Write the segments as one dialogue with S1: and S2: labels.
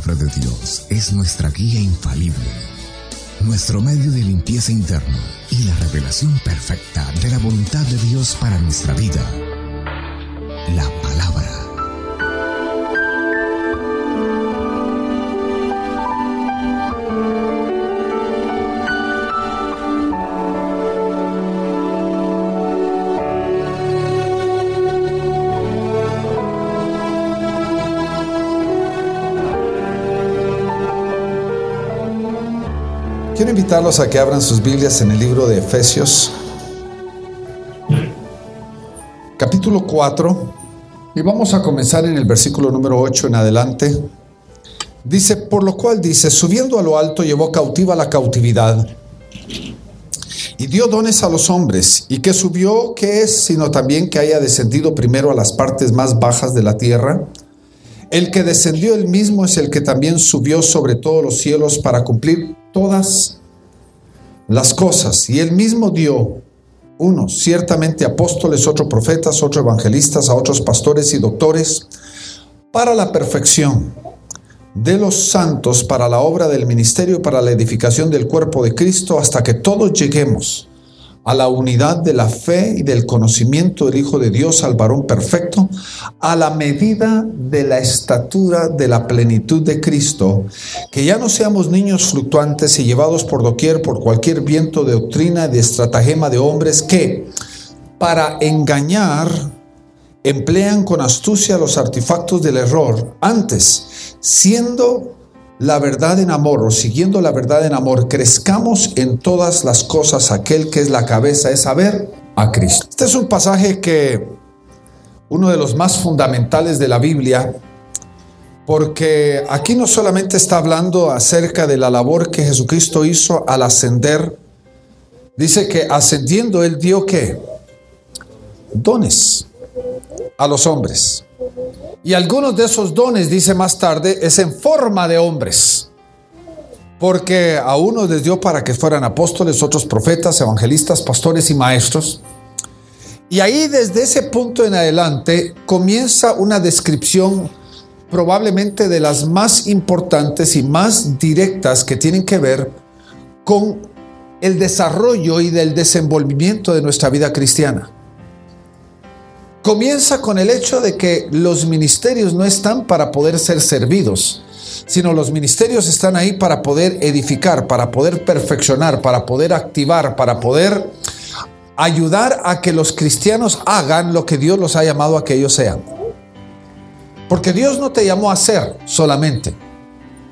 S1: palabra de Dios es nuestra guía infalible, nuestro medio de limpieza interna y la revelación perfecta de la voluntad de Dios para nuestra vida. La palabra
S2: Quiero invitarlos a que abran sus Biblias en el libro de Efesios, capítulo 4, y vamos a comenzar en el versículo número 8 en adelante. Dice, por lo cual dice, subiendo a lo alto llevó cautiva la cautividad y dio dones a los hombres, y que subió, que es, sino también que haya descendido primero a las partes más bajas de la tierra. El que descendió el mismo es el que también subió sobre todos los cielos para cumplir todas las cosas. Y él mismo dio unos, ciertamente apóstoles, otros profetas, otros evangelistas, a otros pastores y doctores, para la perfección de los santos, para la obra del ministerio, para la edificación del cuerpo de Cristo, hasta que todos lleguemos a la unidad de la fe y del conocimiento del Hijo de Dios, al varón perfecto, a la medida de la estatura de la plenitud de Cristo, que ya no seamos niños fluctuantes y llevados por doquier por cualquier viento de doctrina, de estratagema de hombres que, para engañar, emplean con astucia los artefactos del error, antes, siendo la verdad en amor o siguiendo la verdad en amor, crezcamos en todas las cosas aquel que es la cabeza, es saber a Cristo. Este es un pasaje que uno de los más fundamentales de la Biblia, porque aquí no solamente está hablando acerca de la labor que Jesucristo hizo al ascender, dice que ascendiendo él dio qué? Dones a los hombres. Y algunos de esos dones, dice más tarde, es en forma de hombres. Porque a unos les dio para que fueran apóstoles, otros profetas, evangelistas, pastores y maestros. Y ahí desde ese punto en adelante comienza una descripción probablemente de las más importantes y más directas que tienen que ver con el desarrollo y del desenvolvimiento de nuestra vida cristiana comienza con el hecho de que los ministerios no están para poder ser servidos, sino los ministerios están ahí para poder edificar, para poder perfeccionar, para poder activar, para poder ayudar a que los cristianos hagan lo que Dios los ha llamado a que ellos sean. Porque Dios no te llamó a ser solamente,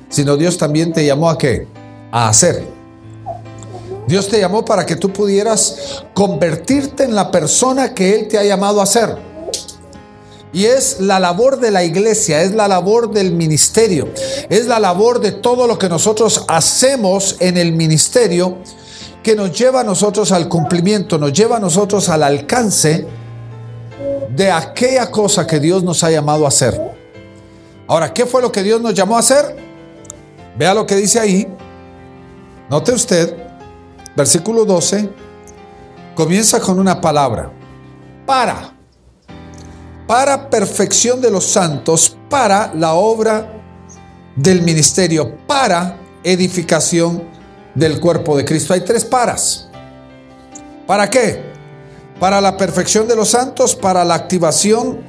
S2: sino Dios también te llamó a qué? A hacer. Dios te llamó para que tú pudieras convertirte en la persona que Él te ha llamado a ser. Y es la labor de la iglesia, es la labor del ministerio, es la labor de todo lo que nosotros hacemos en el ministerio que nos lleva a nosotros al cumplimiento, nos lleva a nosotros al alcance de aquella cosa que Dios nos ha llamado a hacer. Ahora, ¿qué fue lo que Dios nos llamó a hacer? Vea lo que dice ahí. Note usted, versículo 12, comienza con una palabra, para para perfección de los santos, para la obra del ministerio, para edificación del cuerpo de Cristo. Hay tres paras. ¿Para qué? para la perfección de los santos, para la activación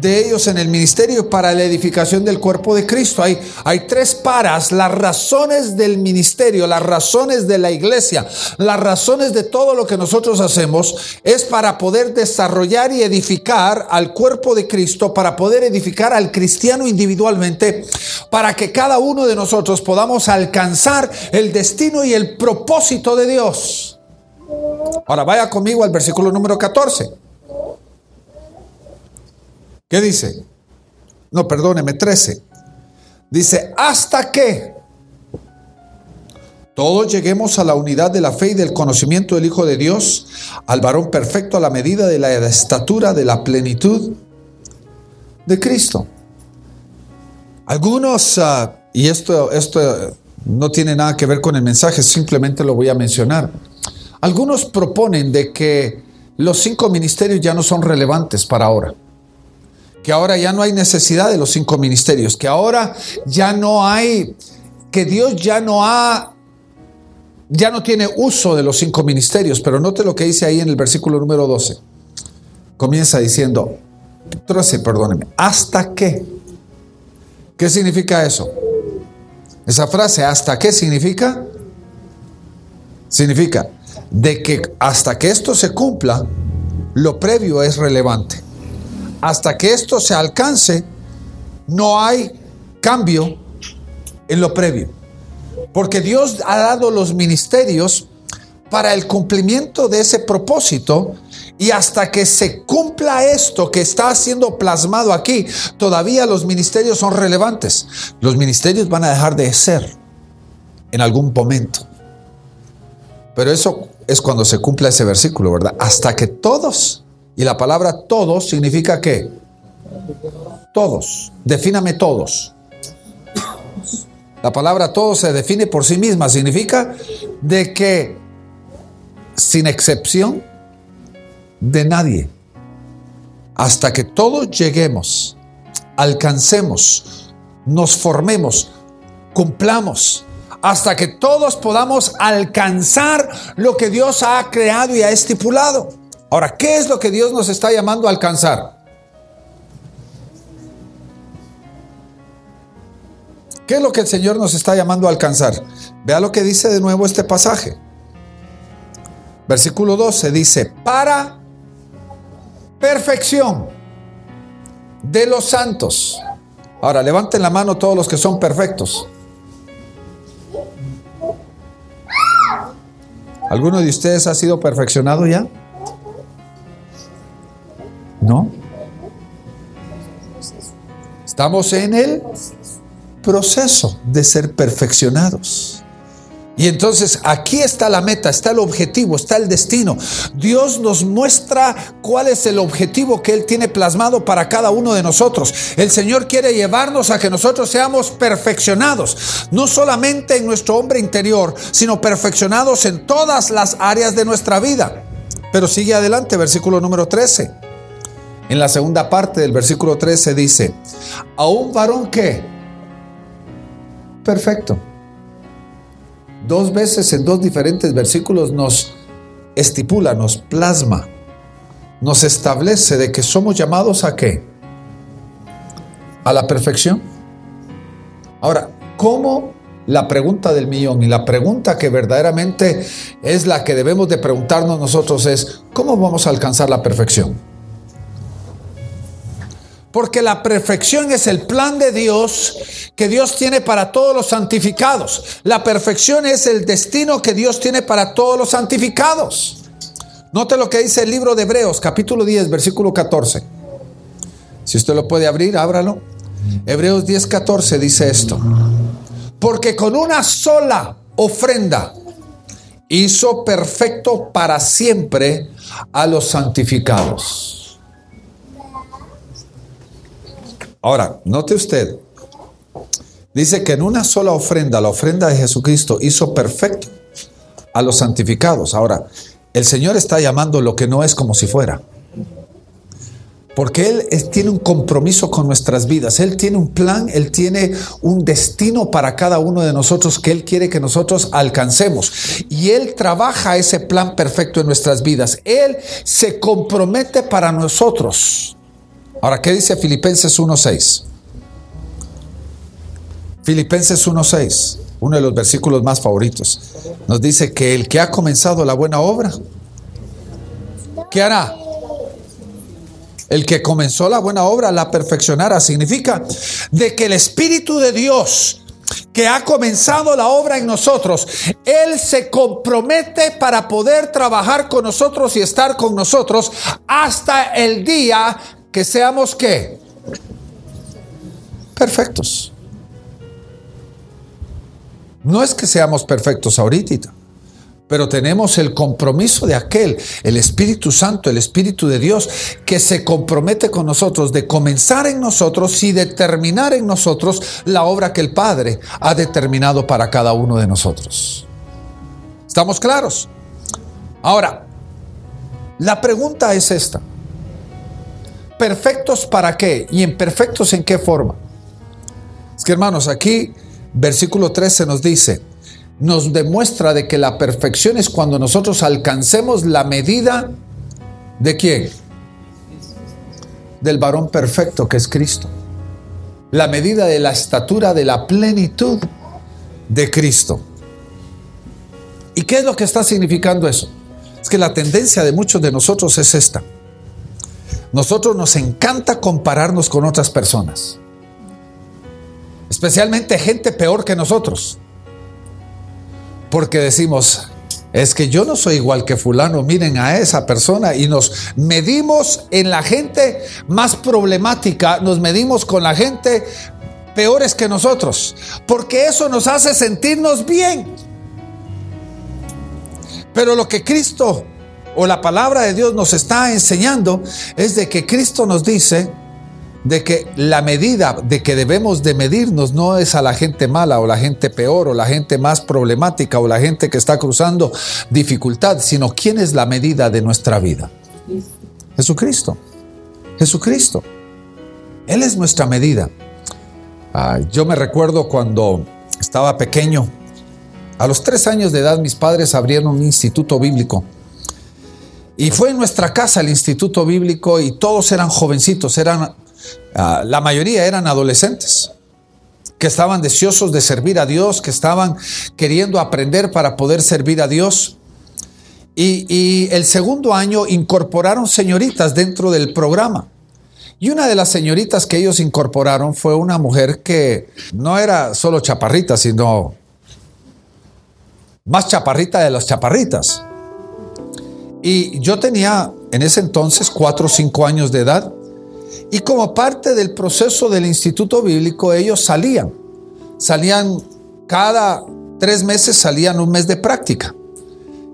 S2: de ellos en el ministerio, para la edificación del cuerpo de Cristo. Hay, hay tres paras, las razones del ministerio, las razones de la iglesia, las razones de todo lo que nosotros hacemos, es para poder desarrollar y edificar al cuerpo de Cristo, para poder edificar al cristiano individualmente, para que cada uno de nosotros podamos alcanzar el destino y el propósito de Dios. Ahora vaya conmigo al versículo número 14. ¿Qué dice? No, perdóneme, 13. Dice, hasta que todos lleguemos a la unidad de la fe y del conocimiento del Hijo de Dios, al varón perfecto a la medida de la estatura de la plenitud de Cristo. Algunos, ah, y esto, esto no tiene nada que ver con el mensaje, simplemente lo voy a mencionar. Algunos proponen de que los cinco ministerios ya no son relevantes para ahora. Que ahora ya no hay necesidad de los cinco ministerios, que ahora ya no hay, que Dios ya no ha, ya no tiene uso de los cinco ministerios, pero note lo que dice ahí en el versículo número 12. Comienza diciendo, 13, perdóneme, ¿hasta qué? ¿Qué significa eso? Esa frase, ¿hasta qué significa? Significa de que hasta que esto se cumpla, lo previo es relevante. Hasta que esto se alcance, no hay cambio en lo previo. Porque Dios ha dado los ministerios para el cumplimiento de ese propósito y hasta que se cumpla esto que está siendo plasmado aquí, todavía los ministerios son relevantes. Los ministerios van a dejar de ser en algún momento. Pero eso es cuando se cumpla ese versículo, ¿verdad? Hasta que todos, y la palabra todos significa qué? Todos. Defíname todos. La palabra todos se define por sí misma. Significa de que, sin excepción de nadie, hasta que todos lleguemos, alcancemos, nos formemos, cumplamos hasta que todos podamos alcanzar lo que Dios ha creado y ha estipulado. Ahora, ¿qué es lo que Dios nos está llamando a alcanzar? ¿Qué es lo que el Señor nos está llamando a alcanzar? Vea lo que dice de nuevo este pasaje. Versículo 12 dice, para perfección de los santos. Ahora, levanten la mano todos los que son perfectos. ¿Alguno de ustedes ha sido perfeccionado ya? ¿No? Estamos en el proceso de ser perfeccionados. Y entonces aquí está la meta, está el objetivo, está el destino. Dios nos muestra cuál es el objetivo que Él tiene plasmado para cada uno de nosotros. El Señor quiere llevarnos a que nosotros seamos perfeccionados, no solamente en nuestro hombre interior, sino perfeccionados en todas las áreas de nuestra vida. Pero sigue adelante, versículo número 13. En la segunda parte del versículo 13 dice, a un varón que, perfecto dos veces en dos diferentes versículos nos estipula, nos plasma, nos establece de que somos llamados a qué? A la perfección. Ahora, ¿cómo la pregunta del millón y la pregunta que verdaderamente es la que debemos de preguntarnos nosotros es, ¿cómo vamos a alcanzar la perfección? Porque la perfección es el plan de Dios que Dios tiene para todos los santificados. La perfección es el destino que Dios tiene para todos los santificados. Note lo que dice el libro de Hebreos, capítulo 10, versículo 14. Si usted lo puede abrir, ábralo. Hebreos 10, 14 dice esto. Porque con una sola ofrenda hizo perfecto para siempre a los santificados. Ahora, note usted, dice que en una sola ofrenda, la ofrenda de Jesucristo, hizo perfecto a los santificados. Ahora, el Señor está llamando lo que no es como si fuera. Porque Él tiene un compromiso con nuestras vidas. Él tiene un plan, Él tiene un destino para cada uno de nosotros que Él quiere que nosotros alcancemos. Y Él trabaja ese plan perfecto en nuestras vidas. Él se compromete para nosotros. Ahora, ¿qué dice Filipenses 1.6? Filipenses 1.6, uno de los versículos más favoritos, nos dice que el que ha comenzado la buena obra, ¿qué hará? El que comenzó la buena obra la perfeccionará. Significa de que el Espíritu de Dios que ha comenzado la obra en nosotros, Él se compromete para poder trabajar con nosotros y estar con nosotros hasta el día que seamos qué? Perfectos. No es que seamos perfectos ahorita, pero tenemos el compromiso de aquel, el Espíritu Santo, el Espíritu de Dios, que se compromete con nosotros de comenzar en nosotros y determinar en nosotros la obra que el Padre ha determinado para cada uno de nosotros. ¿Estamos claros? Ahora, la pregunta es esta. ¿Perfectos para qué? ¿Y imperfectos en qué forma? Es que hermanos, aquí versículo 13 nos dice, nos demuestra de que la perfección es cuando nosotros alcancemos la medida de quién? Del varón perfecto que es Cristo. La medida de la estatura de la plenitud de Cristo. ¿Y qué es lo que está significando eso? Es que la tendencia de muchos de nosotros es esta. Nosotros nos encanta compararnos con otras personas. Especialmente gente peor que nosotros. Porque decimos, es que yo no soy igual que fulano, miren a esa persona y nos medimos en la gente más problemática, nos medimos con la gente peores que nosotros, porque eso nos hace sentirnos bien. Pero lo que Cristo o la palabra de Dios nos está enseñando es de que Cristo nos dice de que la medida de que debemos de medirnos no es a la gente mala o la gente peor o la gente más problemática o la gente que está cruzando dificultad, sino quién es la medida de nuestra vida. Jesucristo. Jesucristo. Él es nuestra medida. yo me recuerdo cuando estaba pequeño, a los tres años de edad mis padres abrieron un instituto bíblico. Y fue en nuestra casa el instituto bíblico y todos eran jovencitos, eran Ah, la mayoría eran adolescentes que estaban deseosos de servir a Dios, que estaban queriendo aprender para poder servir a Dios. Y, y, el segundo año incorporaron señoritas dentro del programa. Y una de las señoritas que ellos incorporaron fue una mujer que no era solo chaparrita, sino más chaparrita de las chaparritas. Y yo tenía en ese entonces cuatro o cinco años de edad. Y como parte del proceso del Instituto Bíblico, ellos salían. Salían cada tres meses, salían un mes de práctica.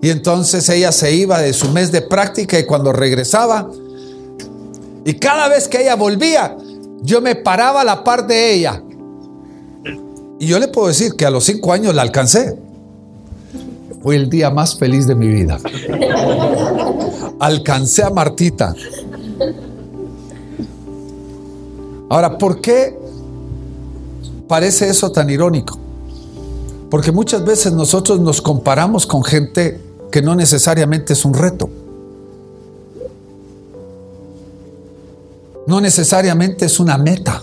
S2: Y entonces ella se iba de su mes de práctica y cuando regresaba, y cada vez que ella volvía, yo me paraba a la par de ella. Y yo le puedo decir que a los cinco años la alcancé. Fue el día más feliz de mi vida. Alcancé a Martita. Ahora, ¿por qué parece eso tan irónico? Porque muchas veces nosotros nos comparamos con gente que no necesariamente es un reto. No necesariamente es una meta.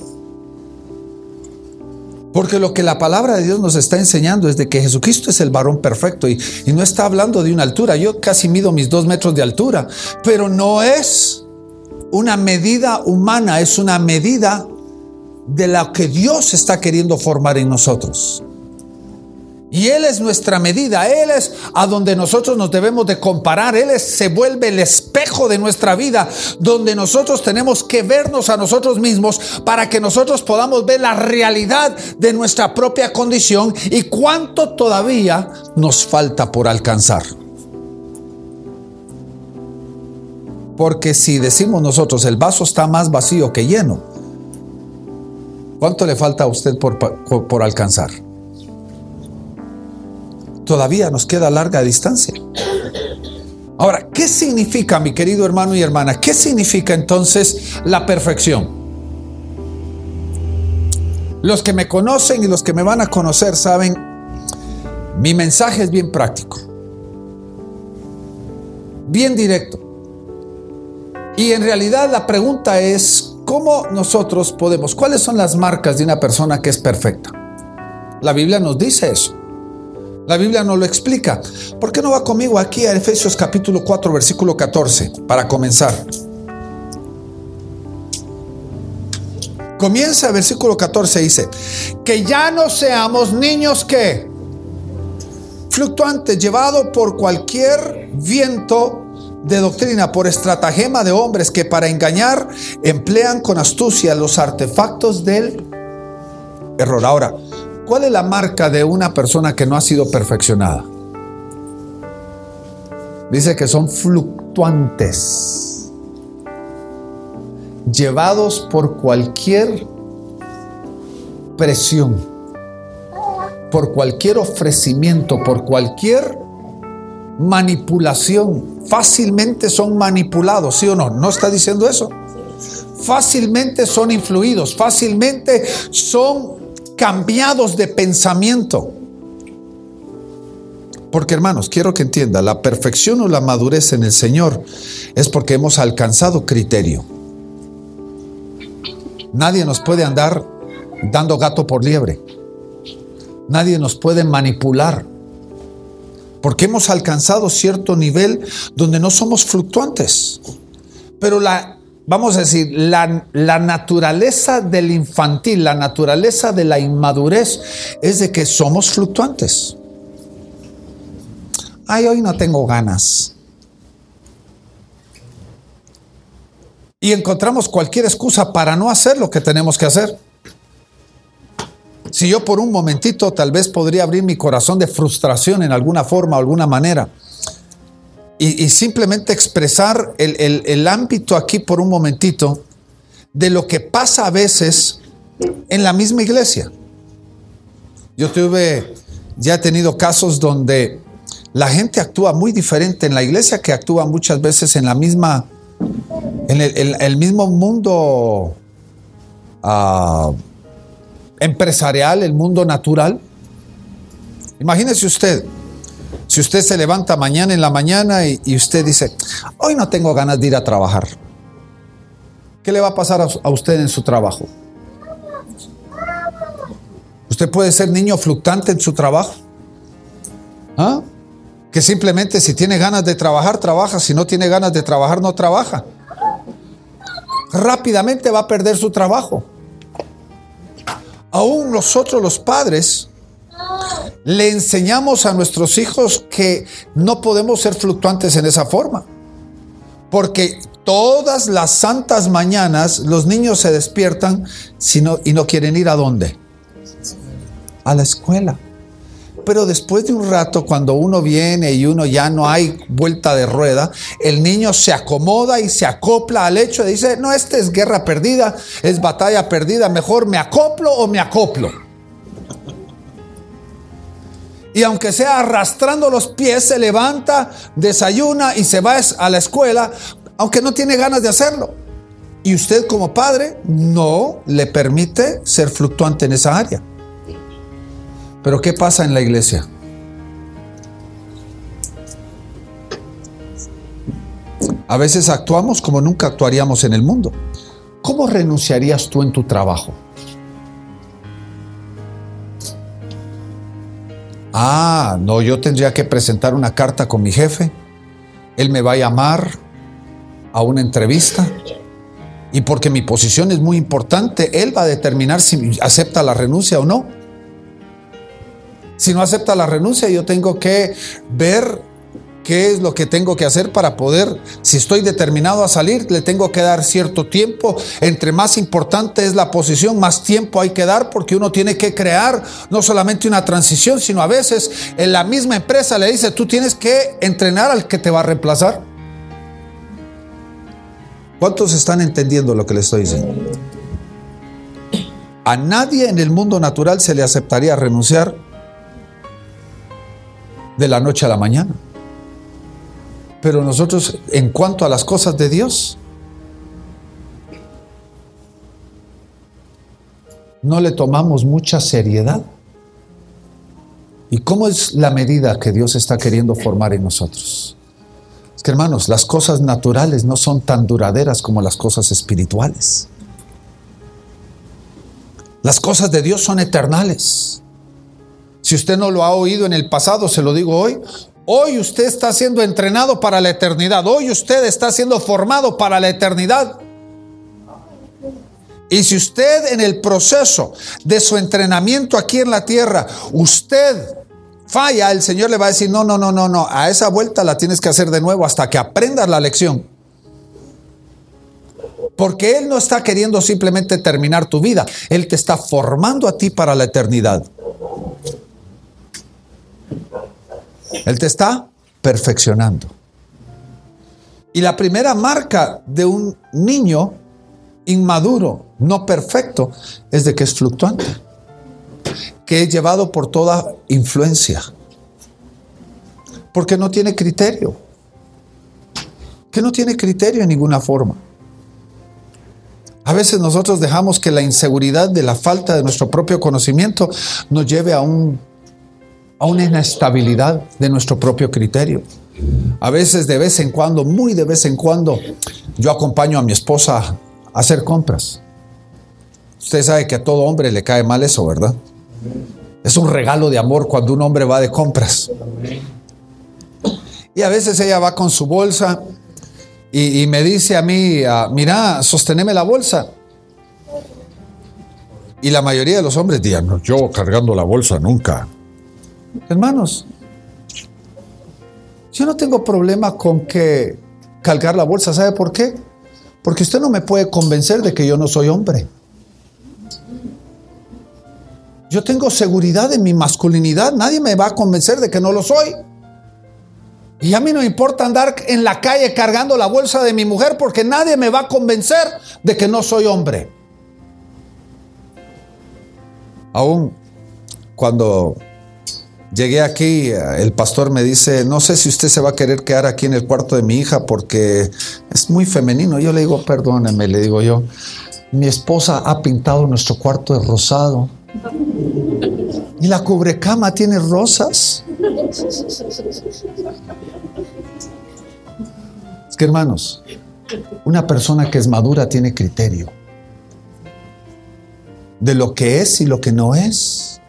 S2: Porque lo que la palabra de Dios nos está enseñando es de que Jesucristo es el varón perfecto y, y, no está hablando de una altura. Yo casi mido mis dos metros de altura, pero no es una medida humana, es una medida de lo que Dios está queriendo formar en nosotros. Y Él es nuestra medida, Él es a donde nosotros nos debemos de comparar, Él se vuelve el espejo de nuestra vida, donde nosotros tenemos que vernos a nosotros mismos para que nosotros podamos ver la realidad de nuestra propia condición y cuánto todavía nos falta por alcanzar. Porque si decimos nosotros el vaso está más vacío que lleno, ¿cuánto le falta a usted por, por, alcanzar? Todavía nos queda larga distancia. Ahora, ¿qué significa, mi querido hermano y hermana? ¿Qué significa entonces la perfección? Los que me conocen y los que me van a conocer saben, mi mensaje es bien práctico, bien directo. Y en realidad la pregunta es, ¿cómo nosotros podemos, cuáles son las marcas de una persona que es perfecta? La Biblia nos dice eso. La Biblia nos lo explica. ¿Por qué no va conmigo aquí a Efesios capítulo 4, versículo 14, para comenzar? Comienza el versículo 14, dice, que ya no seamos niños que fluctuantes, llevados por cualquier viento de doctrina por estratagema de hombres que para engañar emplean con astucia los artefactos del error. Ahora, ¿cuál es la marca de una persona que no ha sido perfeccionada? Dice que son fluctuantes, llevados por cualquier presión, por cualquier ofrecimiento, por cualquier manipulación. Fácilmente son manipulados, ¿sí o no? ¿No está diciendo eso? fácilmente son influidos, fácilmente son cambiados de pensamiento. Porque hermanos, quiero que entienda, la perfección o la madurez en el Señor es porque hemos alcanzado criterio. Nadie nos puede andar dando gato por liebre. Nadie nos puede manipular. Porque hemos alcanzado cierto nivel donde no somos fluctuantes. Pero la, vamos a decir, la, la naturaleza del infantil, la naturaleza de la inmadurez es de que somos fluctuantes. Ay, hoy no tengo ganas. Y encontramos cualquier excusa para no hacer lo que tenemos que hacer. Si yo por un momentito tal vez podría abrir mi corazón de frustración en alguna forma alguna manera y, simplemente expresar el, el ámbito aquí por un momentito de lo que pasa a veces en la misma iglesia. Yo tuve, ya he tenido casos donde la gente actúa muy diferente en la iglesia que actúa muchas veces en la misma, en el, mismo mundo ah, empresarial, el mundo natural. Imagínese usted, si usted se levanta mañana en la mañana y, usted dice, hoy no tengo ganas de ir a trabajar, ¿qué le va a pasar a, a usted en su trabajo? Usted puede ser niño fluctuante en su trabajo. ¿Ah? que simplemente si tiene ganas de trabajar, trabaja, si no tiene ganas de trabajar, no trabaja. Rápidamente va a perder su trabajo. Aún nosotros los padres le enseñamos a nuestros hijos que no podemos ser fluctuantes en esa forma. Porque todas las santas mañanas los niños se despiertan y no quieren ir a dónde? A la escuela. Pero después de un rato, cuando uno viene y uno ya no hay vuelta de rueda, el niño se acomoda y se acopla al hecho de dice, no, esta es guerra perdida, es batalla perdida, mejor me acoplo o me acoplo. Y aunque sea arrastrando los pies, se levanta, desayuna y se va a la escuela, aunque no tiene ganas de hacerlo. Y usted como padre no le permite ser fluctuante en esa área. Pero ¿qué pasa en la iglesia? A veces actuamos como nunca actuaríamos en el mundo. ¿Cómo renunciarías tú en tu trabajo? Ah, no, yo tendría que presentar una carta con mi jefe. Él me va a llamar a una entrevista. Y porque mi posición es muy importante, él va a determinar si acepta la renuncia o no. Si no acepta la renuncia, yo tengo que ver qué es lo que tengo que hacer para poder, si estoy determinado a salir, le tengo que dar cierto tiempo. Entre más importante es la posición, más tiempo hay que dar porque uno tiene que crear no solamente una transición, sino a veces en la misma empresa le dice, tú tienes que entrenar al que te va a reemplazar. ¿Cuántos están entendiendo lo que le estoy diciendo? A nadie en el mundo natural se le aceptaría renunciar de la noche a la mañana. Pero nosotros, en cuanto a las cosas de Dios, no le tomamos mucha seriedad. ¿Y cómo es la medida que Dios está queriendo formar en nosotros? Es que hermanos, las cosas naturales no son tan duraderas como las cosas espirituales. Las cosas de Dios son eternales. Si usted no lo ha oído en el pasado, se lo digo hoy. Hoy usted está siendo entrenado para la eternidad. Hoy usted está siendo formado para la eternidad. Y si usted en el proceso de su entrenamiento aquí en la tierra, usted falla, el Señor le va a decir, no, no, no, no, no, a esa vuelta la tienes que hacer de nuevo hasta que aprendas la lección. Porque Él no está queriendo simplemente terminar tu vida, Él te está formando a ti para la eternidad. Él te está perfeccionando. Y la primera marca de un niño inmaduro, no perfecto, es de que es fluctuante, que es llevado por toda influencia, porque no tiene criterio, que no tiene criterio en ninguna forma. A veces nosotros dejamos que la inseguridad de la falta de nuestro propio conocimiento nos lleve a, un, a una inestabilidad de nuestro propio criterio. A veces de vez en cuando, muy de vez en cuando, yo acompaño a mi esposa a hacer compras. Usted sabe que a todo hombre le cae mal eso, ¿verdad? Es un regalo de amor cuando un hombre va de compras. Y a veces ella va con su bolsa y, me dice a mí, ah, mira, sosteneme la bolsa. Y la mayoría de los hombres dirán, yo cargando la bolsa nunca. Hermanos, yo no tengo problema con que cargar la bolsa. ¿Sabe por qué? Porque usted no me puede convencer de que yo no soy hombre. Yo tengo seguridad en mi masculinidad. Nadie me va a convencer de que no lo soy. Y a mí no importa andar en la calle cargando la bolsa de mi mujer porque nadie me va a convencer de que no soy hombre. Aún cuando llegué aquí, el pastor me dice, no sé si usted se va a querer quedar aquí en el cuarto de mi hija porque es muy femenino. Yo le digo, perdóneme, le digo yo, mi esposa ha pintado nuestro cuarto de rosado. Y la cubrecama tiene rosas. Es que hermanos, una persona que es madura tiene criterio de lo que es y lo que no es.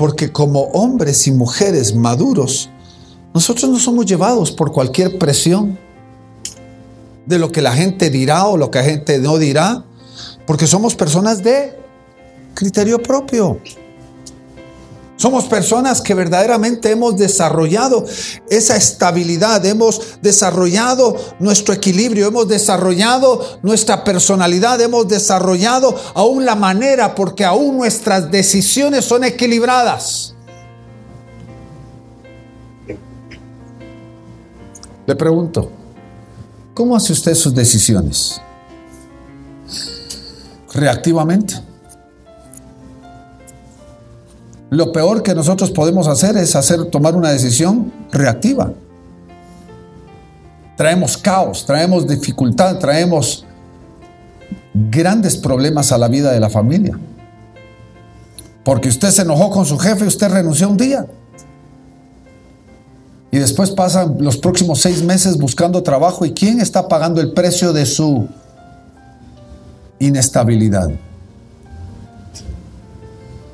S2: Porque como hombres y mujeres maduros, nosotros no somos llevados por cualquier presión de lo que la gente dirá o lo que la gente no dirá, porque somos personas de criterio propio. Somos personas que verdaderamente hemos desarrollado esa estabilidad, hemos desarrollado nuestro equilibrio, hemos desarrollado nuestra personalidad, hemos desarrollado aún la manera porque aún nuestras decisiones son equilibradas. Le pregunto, ¿cómo hace usted sus decisiones? ¿Reactivamente? Lo peor que nosotros podemos hacer es hacer tomar una decisión reactiva. Traemos caos, traemos dificultad, traemos grandes problemas a la vida de la familia. Porque usted se enojó con su jefe usted renunció un día. Y después pasan los próximos seis meses buscando trabajo. ¿Y quién está pagando el precio de su inestabilidad?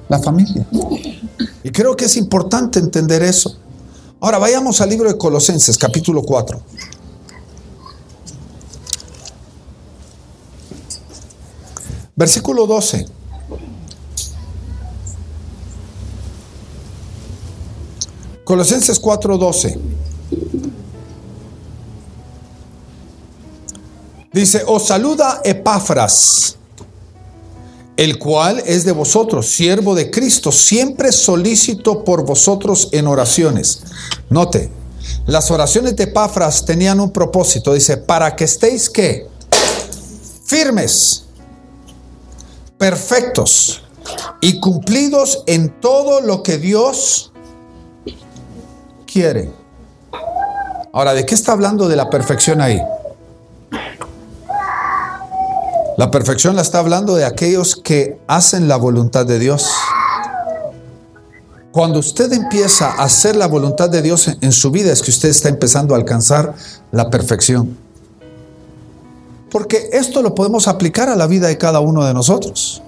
S2: La familia. Y creo que es importante entender eso. Ahora vayamos al libro de Colosenses, capítulo 4. Versículo 12. Colosenses 4:12. Dice, os saluda Epáfras el cual es de vosotros, siervo de Cristo, siempre solícito por vosotros en oraciones. Note, las oraciones de Pafras tenían un propósito, dice, para que estéis qué? Firmes, perfectos y cumplidos en todo lo que Dios quiere. Ahora, ¿de qué está hablando de la perfección ahí? La perfección la está hablando de aquellos que hacen la voluntad de Dios. Cuando usted empieza a hacer la voluntad de Dios en su vida es que usted está empezando a alcanzar la perfección. Porque esto lo podemos aplicar a la vida de cada uno de nosotros.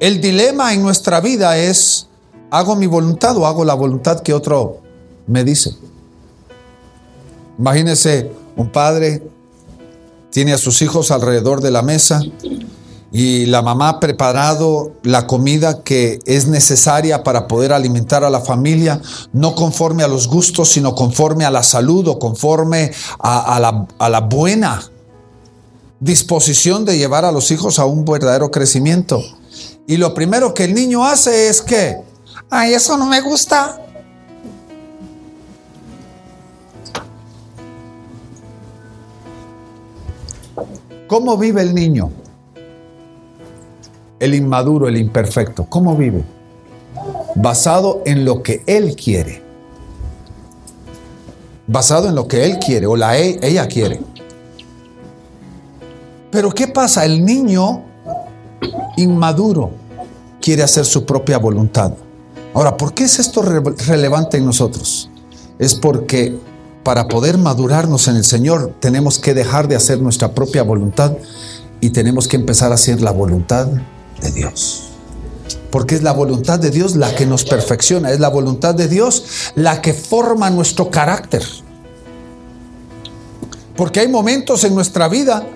S2: El dilema en nuestra vida es, ¿hago mi voluntad o hago la voluntad que otro me dice? Imagínese un padre tiene a sus hijos alrededor de la mesa y la mamá ha preparado la comida que es necesaria para poder alimentar a la familia, no conforme a los gustos, sino conforme a la salud o conforme a, la, la buena disposición de llevar a los hijos a un verdadero crecimiento. Y lo primero que el niño hace es que, ay, eso no me gusta. ¿Cómo vive el niño? El inmaduro, el imperfecto. ¿Cómo vive? Basado en lo que él quiere. Basado en lo que él quiere o la e, ella quiere. Pero ¿qué pasa? El niño inmaduro quiere hacer su propia voluntad. Ahora, ¿por qué es esto re relevante en nosotros? Es porque para poder madurarnos en el Señor tenemos que dejar de hacer nuestra propia voluntad y tenemos que empezar a hacer la voluntad de Dios. Porque es la voluntad de Dios la que nos perfecciona, es la voluntad de Dios la que forma nuestro carácter. Porque hay momentos en nuestra vida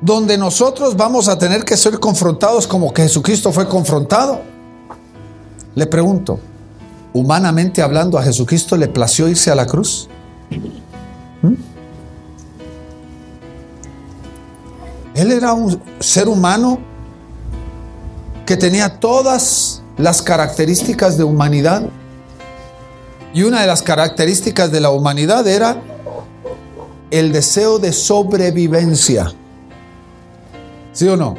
S2: donde nosotros vamos a tener que ser confrontados como que Jesucristo fue confrontado. Le pregunto, humanamente hablando, ¿a Jesucristo le plació irse a la cruz? Él era un ser humano que tenía todas las características de humanidad. Y una de las características de la humanidad era el deseo de sobrevivencia. ¿Sí o no?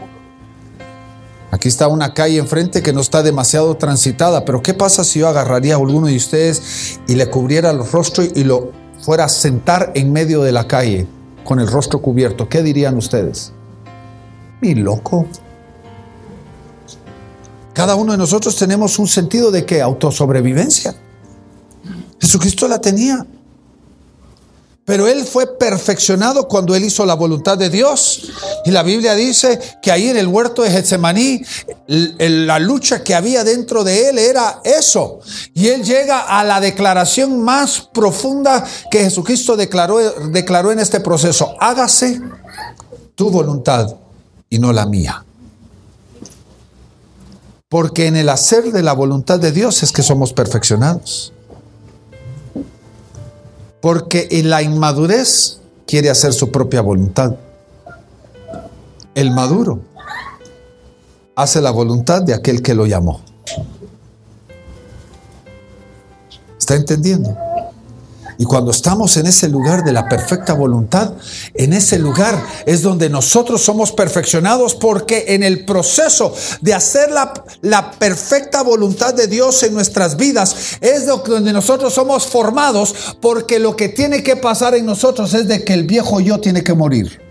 S2: Aquí está una calle enfrente que no está demasiado transitada, pero ¿qué pasa si yo agarraría a alguno de ustedes y le cubriera el rostro y lo fuera a sentar en medio de la calle con el rostro cubierto? ¿Qué dirían ustedes? Mi loco. Cada uno de nosotros tenemos un sentido de que autosobrevivencia. Jesucristo la tenía. Pero él fue perfeccionado cuando él hizo la voluntad de Dios. Y la Biblia dice que ahí en el huerto de Getsemaní, la lucha que había dentro de él era eso. Y él llega a la declaración más profunda que Jesucristo declaró, declaró en este proceso. Hágase tu voluntad y no la mía. Porque en el hacer de la voluntad de Dios es que somos perfeccionados. Porque en la inmadurez quiere hacer su propia voluntad. El maduro hace la voluntad de aquel que lo llamó. ¿Está entendiendo? Y cuando estamos en ese lugar de la perfecta voluntad, en ese lugar es donde nosotros somos perfeccionados porque en el proceso de hacer la, la perfecta voluntad de Dios en nuestras vidas es donde nosotros somos formados porque lo que tiene que pasar en nosotros es de que el viejo yo tiene que morir.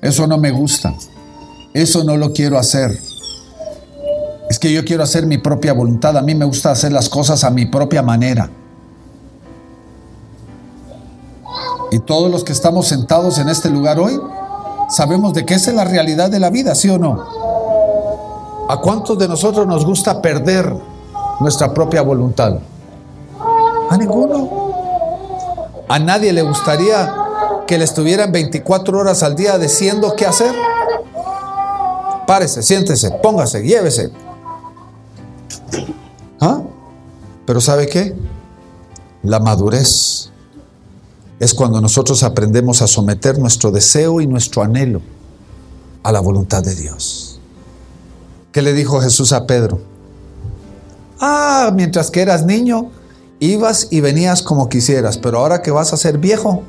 S2: Eso no me gusta. Eso no lo quiero hacer. Es que yo quiero hacer mi propia voluntad. A mí me gusta hacer las cosas a mi propia manera. Y todos los que estamos sentados en este lugar hoy, sabemos de esa es la realidad de la vida, ¿sí o no? ¿A cuántos de nosotros nos gusta perder nuestra propia voluntad? A ninguno. A nadie le gustaría que le estuvieran 24 horas al día diciendo qué hacer. Párese, siéntese, póngase, llévese. ¿Ah? Pero ¿sabe qué? La madurez es cuando nosotros aprendemos a someter nuestro deseo y nuestro anhelo a la voluntad de Dios. ¿Qué le dijo Jesús a Pedro? Ah, mientras que eras niño, ibas y venías como quisieras, pero ahora que vas a ser viejo,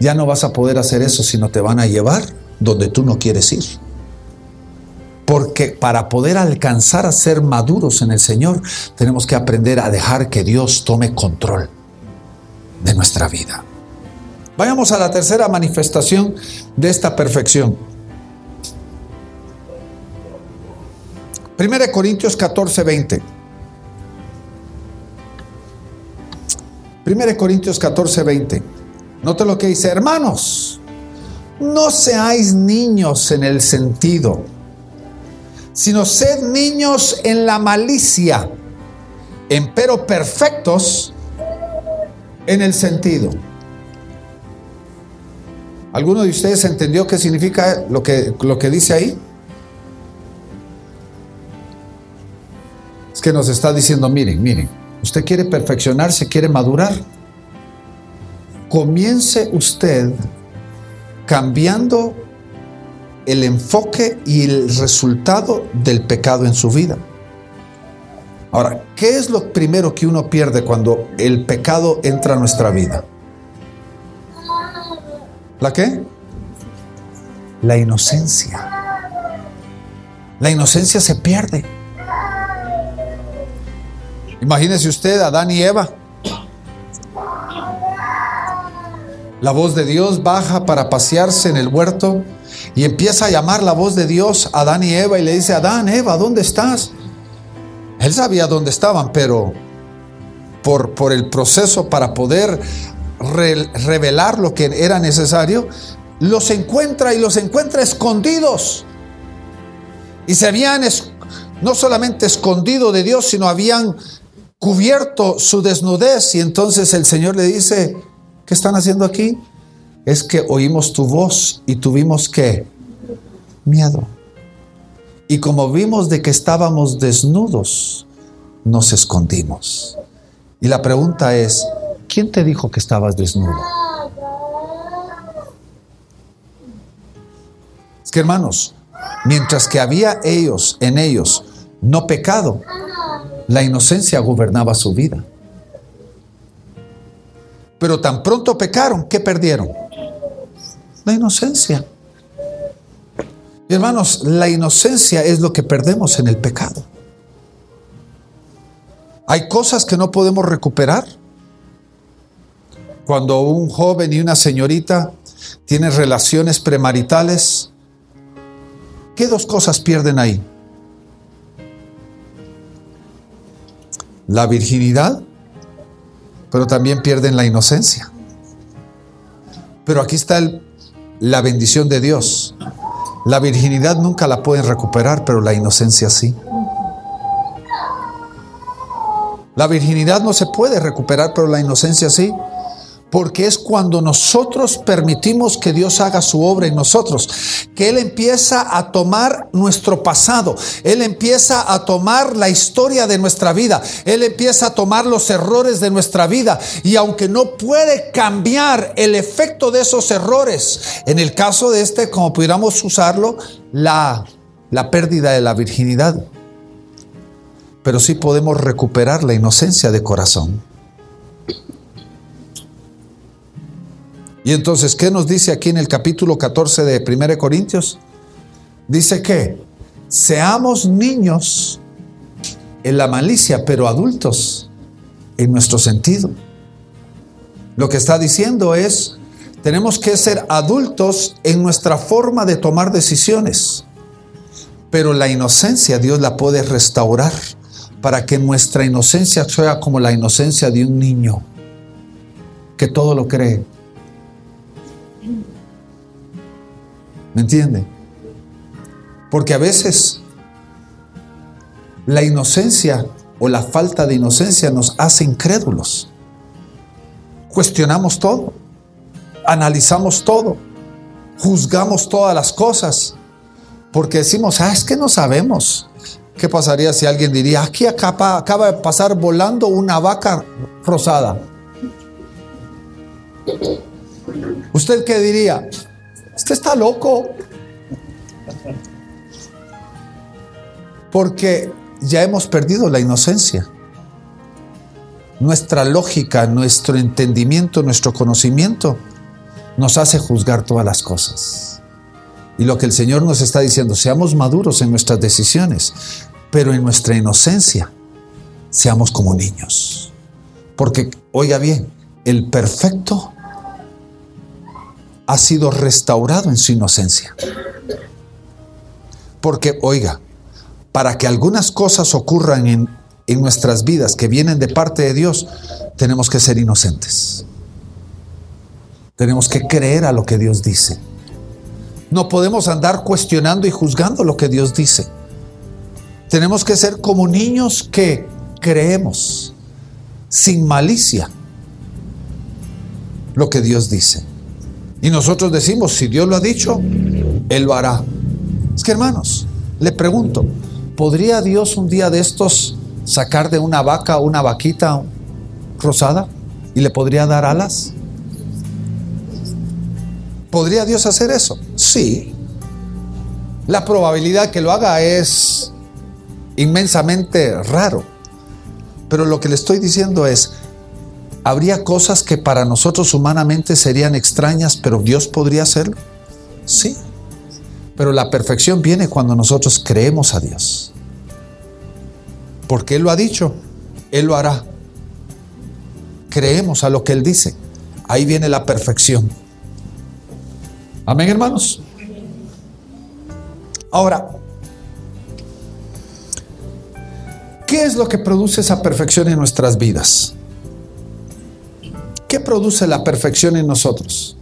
S2: ya no vas a poder hacer eso, sino te van a llevar donde tú no quieres ir. Porque para poder alcanzar a ser maduros en el Señor, tenemos que aprender a dejar que Dios tome control de nuestra vida. Vayamos a la tercera manifestación de esta perfección. 1 Corintios 14, 20. 1 Corintios 14, 20. Note lo que dice, hermanos, no seáis niños en el sentido sino sed niños en la malicia, empero perfectos en el sentido. ¿Alguno de ustedes entendió qué significa lo que, lo que dice ahí? Es que nos está diciendo, miren, miren, usted quiere perfeccionarse, quiere madurar. Comience usted cambiando el enfoque y el resultado del pecado en su vida. Ahora, ¿qué es lo primero que uno pierde cuando el pecado entra a nuestra vida? ¿La qué? La inocencia. La inocencia se pierde. Imagínese usted Adán y Eva. La voz de Dios baja para pasearse en el huerto y empieza a llamar la voz de Dios a Adán y Eva y le dice, Adán, Eva, ¿dónde estás? Él sabía dónde estaban, pero por, por el proceso para poder revelar lo que era necesario, los encuentra y los encuentra escondidos. Y se habían no solamente escondido de Dios, sino habían cubierto su desnudez. Y entonces el Señor le dice, ¿qué están haciendo aquí? Es que oímos tu voz y tuvimos que miedo. Y como vimos de que estábamos desnudos, nos escondimos. Y la pregunta es, ¿quién te dijo que estabas desnudo? Es que hermanos, mientras que había ellos en ellos no pecado, la inocencia gobernaba su vida. Pero tan pronto pecaron, ¿qué perdieron? La inocencia. hermanos, la inocencia es lo que perdemos en el pecado. Hay cosas que no podemos recuperar. Cuando un joven y una señorita tienen relaciones premaritales, ¿qué dos cosas pierden ahí? La virginidad pero también pierden la inocencia. Pero aquí está la bendición de Dios. La virginidad nunca la pueden recuperar, pero la inocencia sí. La virginidad no se puede recuperar, pero la inocencia sí porque es cuando nosotros permitimos que Dios haga su obra en nosotros, que Él empieza a tomar nuestro pasado, Él empieza a tomar la historia de nuestra vida, Él empieza a tomar los errores de nuestra vida y aunque no puede cambiar el efecto de esos errores, en el caso de este, como pudiéramos usarlo, la, la pérdida de la virginidad, pero sí podemos recuperar la inocencia de corazón. Y entonces, ¿qué nos dice aquí en el capítulo 14 de 1 Corintios? Dice que seamos niños en la malicia, pero adultos en nuestro sentido. Lo que está diciendo es, tenemos que ser adultos en nuestra forma de tomar decisiones, pero la inocencia Dios la puede restaurar para que nuestra inocencia sea como la inocencia de un niño que todo lo cree, ¿Me entiende? Porque a veces la inocencia o la falta de inocencia nos hace incrédulos. Cuestionamos todo, analizamos todo, juzgamos todas las cosas, porque decimos, ah, es que no sabemos. ¿Qué pasaría si alguien diría, aquí acaba, acaba de pasar volando una vaca rosada? ¿Usted qué diría? Usted está loco. Porque ya hemos perdido la inocencia. Nuestra lógica, nuestro entendimiento, nuestro conocimiento nos hace juzgar todas las cosas. Y lo que el Señor nos está diciendo, seamos maduros en nuestras decisiones, pero en nuestra inocencia seamos como niños. Porque, oiga bien, el perfecto ha sido restaurado en su inocencia. Porque, oiga, para que algunas cosas ocurran en, en, nuestras vidas que vienen de parte de Dios, tenemos que ser inocentes. Tenemos que creer a lo que Dios dice. No podemos andar cuestionando y juzgando lo que Dios dice. Tenemos que ser como niños que creemos sin malicia lo que Dios dice. Y nosotros decimos, si Dios lo ha dicho, Él lo hará. Es que hermanos, le pregunto, ¿podría Dios un día de estos sacar de una vaca una vaquita rosada y le podría dar alas? ¿Podría Dios hacer eso? Sí. La probabilidad que lo haga es inmensamente raro. Pero lo que le estoy diciendo es, ¿Habría cosas que para nosotros humanamente serían extrañas, pero Dios podría hacerlo? Sí. Pero la perfección viene cuando nosotros creemos a Dios. Porque Él lo ha dicho, Él lo hará. Creemos a lo que Él dice. ahí viene la perfección. Amén, hermanos. Ahora, ¿qué es lo que produce esa perfección en nuestras vidas? ¿Qué produce la perfección en nosotros?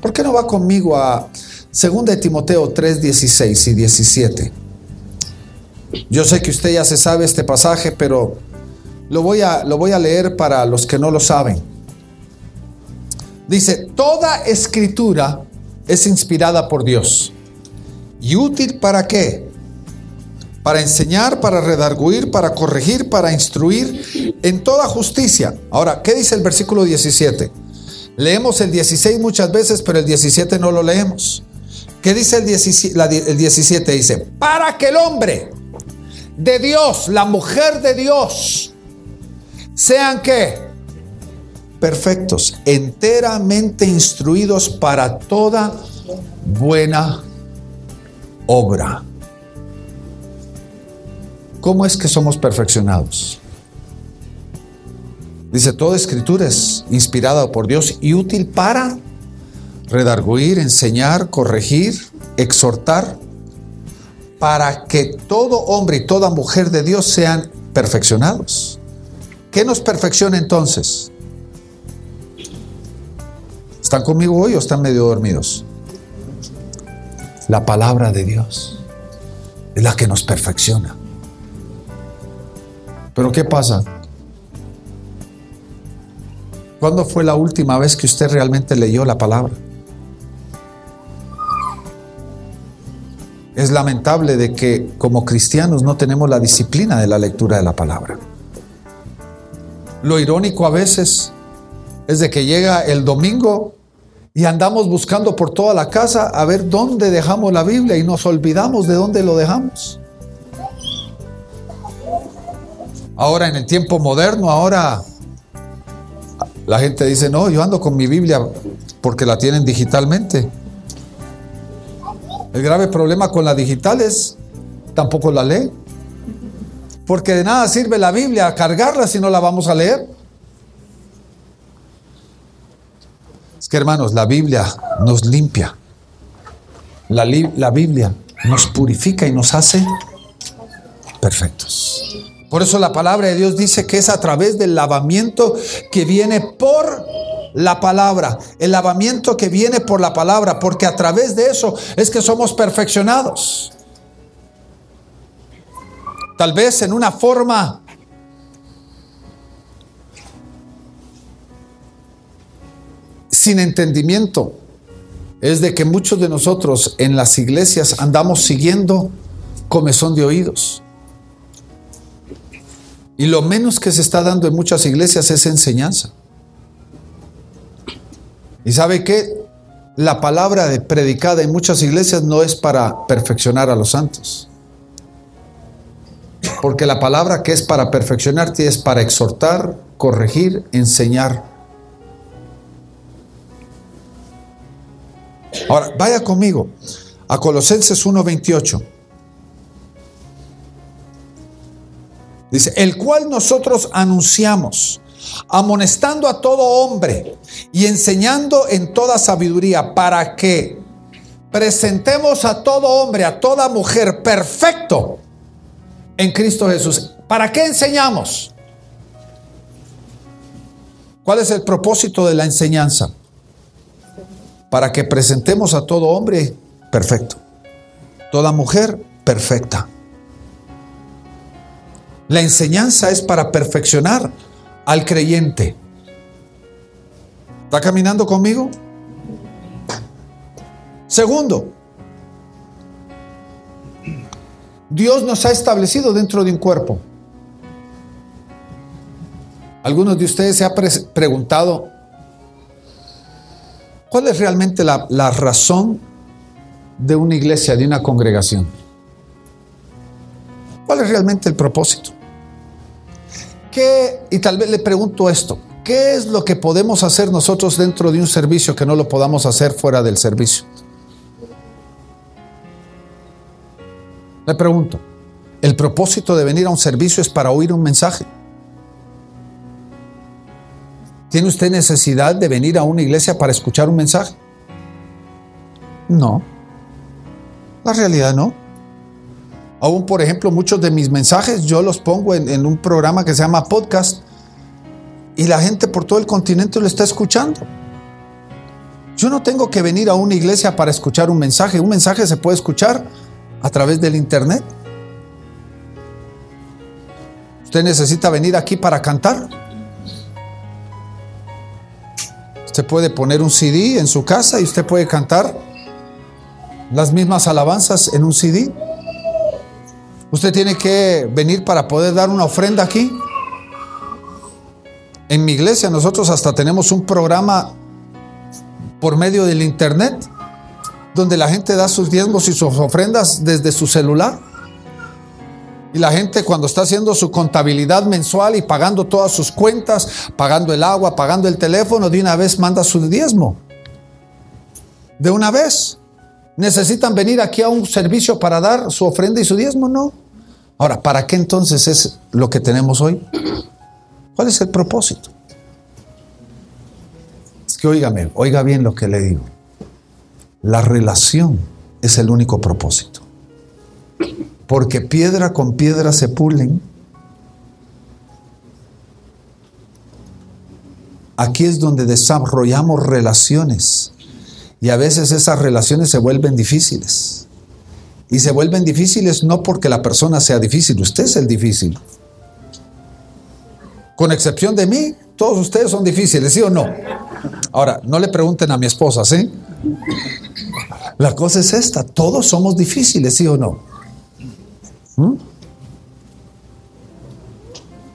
S2: ¿Por qué no va conmigo a 2 de Timoteo 3, 16 y 17? Yo sé que usted ya se sabe este pasaje, pero lo voy a, lo voy a leer para los que no lo saben. Dice, toda escritura es inspirada por Dios. ¿Y útil para qué? Para enseñar, para redarguir, para corregir, para instruir en toda justicia. Ahora, ¿qué dice el versículo 17? Leemos el 16 muchas veces, pero el 17 no lo leemos. ¿Qué dice el 17? el 17 dice, para que el hombre de Dios, la mujer de Dios, sean que perfectos, enteramente instruidos para toda buena obra. ¿Cómo es que somos perfeccionados? Dice, toda escritura es inspirada por Dios y útil para redarguir, enseñar, corregir, exhortar, para que todo hombre y toda mujer de Dios sean perfeccionados. ¿Qué nos perfecciona entonces? ¿Están conmigo hoy o están medio dormidos? La palabra de Dios es la que nos perfecciona. Pero ¿qué pasa? ¿Cuándo fue la última vez que usted realmente leyó la palabra? Es lamentable de que como cristianos no tenemos la disciplina de la lectura de la palabra. Lo irónico a veces es de que llega el domingo y andamos buscando por toda la casa a ver dónde dejamos la Biblia y nos olvidamos de dónde lo dejamos. Ahora en el tiempo moderno, ahora la gente dice, no, yo ando con mi Biblia porque la tienen digitalmente. El grave problema con la digital es tampoco la lee. Porque de nada sirve la Biblia cargarla si no la vamos a leer. Es que hermanos, la Biblia nos limpia. La, la Biblia nos purifica y nos hace perfectos. Por eso la palabra de Dios dice que es a través del lavamiento que viene por la palabra, el lavamiento que viene por la palabra, porque a través de eso es que somos perfeccionados. Tal vez en una forma sin entendimiento es de que muchos de nosotros en las iglesias andamos siguiendo comezón de oídos. Y lo menos que se está dando en muchas iglesias es enseñanza. ¿Y sabe qué? La palabra predicada en muchas iglesias no es para perfeccionar a los santos. Porque la palabra que es para perfeccionarte es para exhortar, corregir, enseñar. Ahora, vaya conmigo a Colosenses 1:28. Dice, el cual nosotros anunciamos amonestando a todo hombre y enseñando en toda sabiduría para que presentemos a todo hombre, a toda mujer perfecto en Cristo Jesús. ¿Para qué enseñamos? ¿Cuál es el propósito de la enseñanza? Para que presentemos a todo hombre perfecto, toda mujer perfecta. La enseñanza es para perfeccionar al creyente. ¿Está caminando conmigo? Segundo, Dios nos ha establecido dentro de un cuerpo. Algunos de ustedes se han preguntado, ¿cuál es realmente la, la razón de una iglesia, de una congregación? ¿Cuál es realmente el propósito? ¿Qué, y tal vez le pregunto esto, ¿qué es lo que podemos hacer nosotros dentro de un servicio que no lo podamos hacer fuera del servicio? Le pregunto, ¿el propósito de venir a un servicio es para oír un mensaje? ¿Tiene usted necesidad de venir a una iglesia para escuchar un mensaje? No. La realidad no. Aún, por ejemplo, muchos de mis mensajes yo los pongo en, un programa que se llama podcast y la gente por todo el continente lo está escuchando. Yo no tengo que venir a una iglesia para escuchar un mensaje. Un mensaje se puede escuchar a través del internet. Usted necesita venir aquí para cantar. Usted puede poner un CD en su casa y usted puede cantar las mismas alabanzas en un CD. Usted tiene que venir para poder dar una ofrenda aquí. En mi iglesia nosotros hasta tenemos un programa por medio del internet donde la gente da sus diezmos y sus ofrendas desde su celular. Y la gente cuando está haciendo su contabilidad mensual y pagando todas sus cuentas, pagando el agua, pagando el teléfono, de una vez manda su diezmo. De una vez. ¿Necesitan venir aquí a un servicio para dar su ofrenda y su diezmo? No. Ahora, ¿para qué entonces es lo que tenemos hoy? ¿Cuál es el propósito? Es que oígame, oiga bien lo que le digo. La relación es el único propósito porque piedra con piedra se pulen. Aquí es donde desarrollamos relaciones y a veces esas relaciones se vuelven difíciles. Y se vuelven difíciles no porque la persona sea difícil, usted es el difícil. Con excepción de mí, todos ustedes son difíciles, ¿sí o no? Ahora, no le pregunten a mi esposa, ¿sí? La cosa es esta, todos somos difíciles, ¿sí o no? ¿Mm?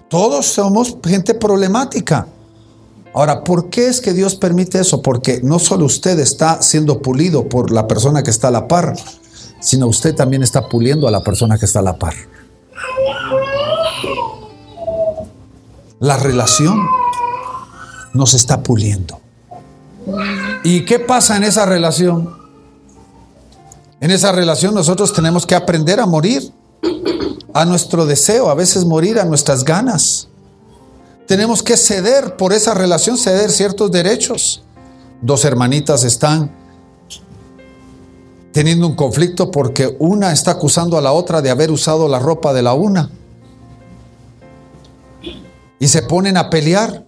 S2: Todos somos gente problemática. Ahora, ¿por qué es que Dios permite eso? Porque no solo usted está siendo pulido por la persona que está a la par, sino usted también está puliendo a la persona que está a la par. La relación nos está puliendo. ¿Y qué pasa en esa relación? En esa relación nosotros tenemos que aprender a morir a nuestro deseo, a veces morir a nuestras ganas. Tenemos que ceder por esa relación, ceder ciertos derechos. Dos hermanitas están teniendo un conflicto porque una está acusando a la otra de haber usado la ropa de la una. Y se ponen a pelear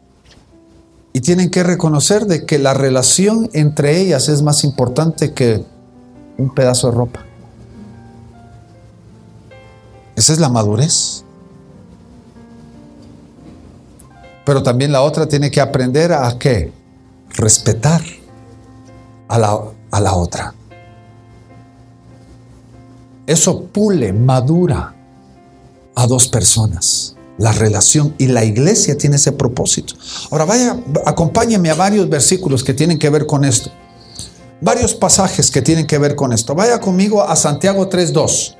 S2: y tienen que reconocer de que la relación entre ellas es más importante que un pedazo de ropa. Esa es la madurez. Pero también la otra tiene que aprender a qué? Respetar a la, a la otra. Eso pule, madura a dos personas. La relación y la iglesia tiene ese propósito. Ahora vaya, acompáñeme a varios versículos que tienen que ver con esto. Varios pasajes que tienen que ver con esto. Vaya conmigo a Santiago 3.2.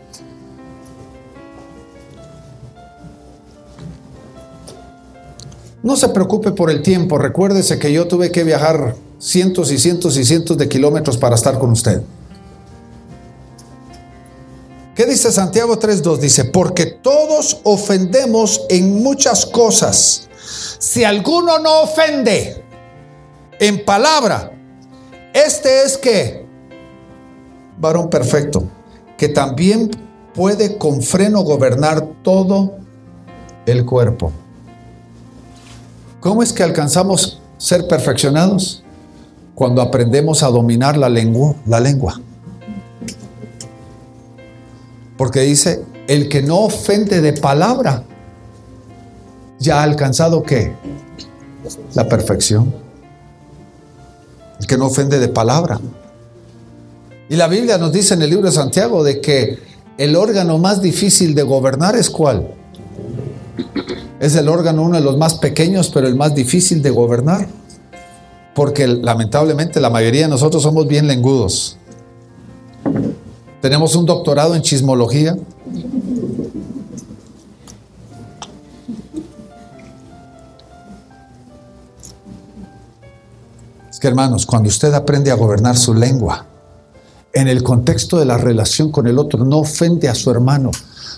S2: No se preocupe por el tiempo, recuérdese que yo tuve que viajar cientos y cientos y cientos de kilómetros para estar con usted. ¿Qué dice Santiago 3.2? Dice, porque todos ofendemos en muchas cosas. Si alguno no ofende en palabra, este es que, varón perfecto, que también puede con freno gobernar todo el cuerpo. ¿Cómo es que alcanzamos ser perfeccionados? Cuando aprendemos a dominar la lengua, la lengua. Porque dice, el que no ofende de palabra, ya ha alcanzado qué? La perfección. El que no ofende de palabra. Y la Biblia nos dice en el libro de Santiago de que el órgano más difícil de gobernar es cuál? Es el órgano uno de los más pequeños, pero el más difícil de gobernar. Porque lamentablemente la mayoría de nosotros somos bien lengudos. Tenemos un doctorado en chismología. Es que hermanos, cuando usted aprende a gobernar su lengua, en el contexto de la relación con el otro, no ofende a su hermano,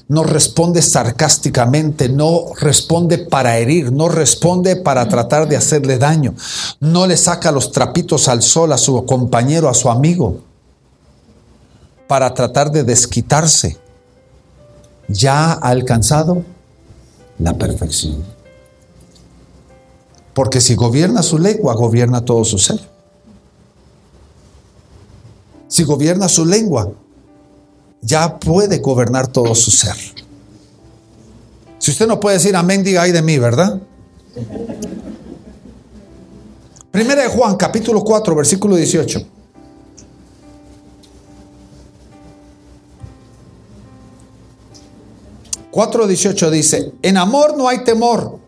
S2: no responde sarcásticamente, no responde para herir, no responde para tratar de hacerle daño, no le saca los trapitos al sol a su compañero, a su amigo, para tratar de desquitarse. Ya ha alcanzado la perfección. Porque si gobierna su lengua, gobierna todo su ser. Si gobierna su lengua, ya puede gobernar todo su ser. Si usted no puede decir amén, diga ay de mí, ¿verdad? Primera de Juan, capítulo 4, versículo 18. ...4.18 dice... ...en amor no hay temor...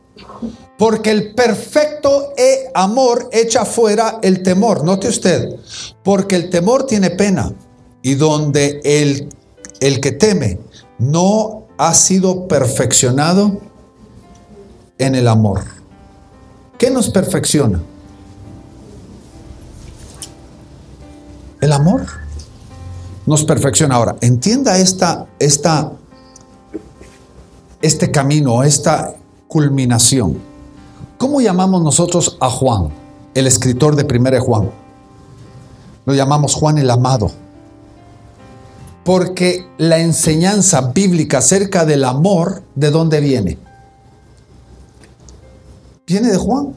S2: ...porque el perfecto e amor echa fuera el temor... ...note usted... ...porque el temor tiene pena... ...y donde el el que teme no ha sido perfeccionado en el amor. ¿Qué nos perfecciona? El amor nos perfecciona. Ahora, entienda esta, esta, este camino, esta culminación. ¿Cómo llamamos nosotros a Juan, el escritor de Primera de Juan? Lo llamamos Juan el amado porque la enseñanza bíblica acerca del amor, ¿de dónde viene? Viene de Juan.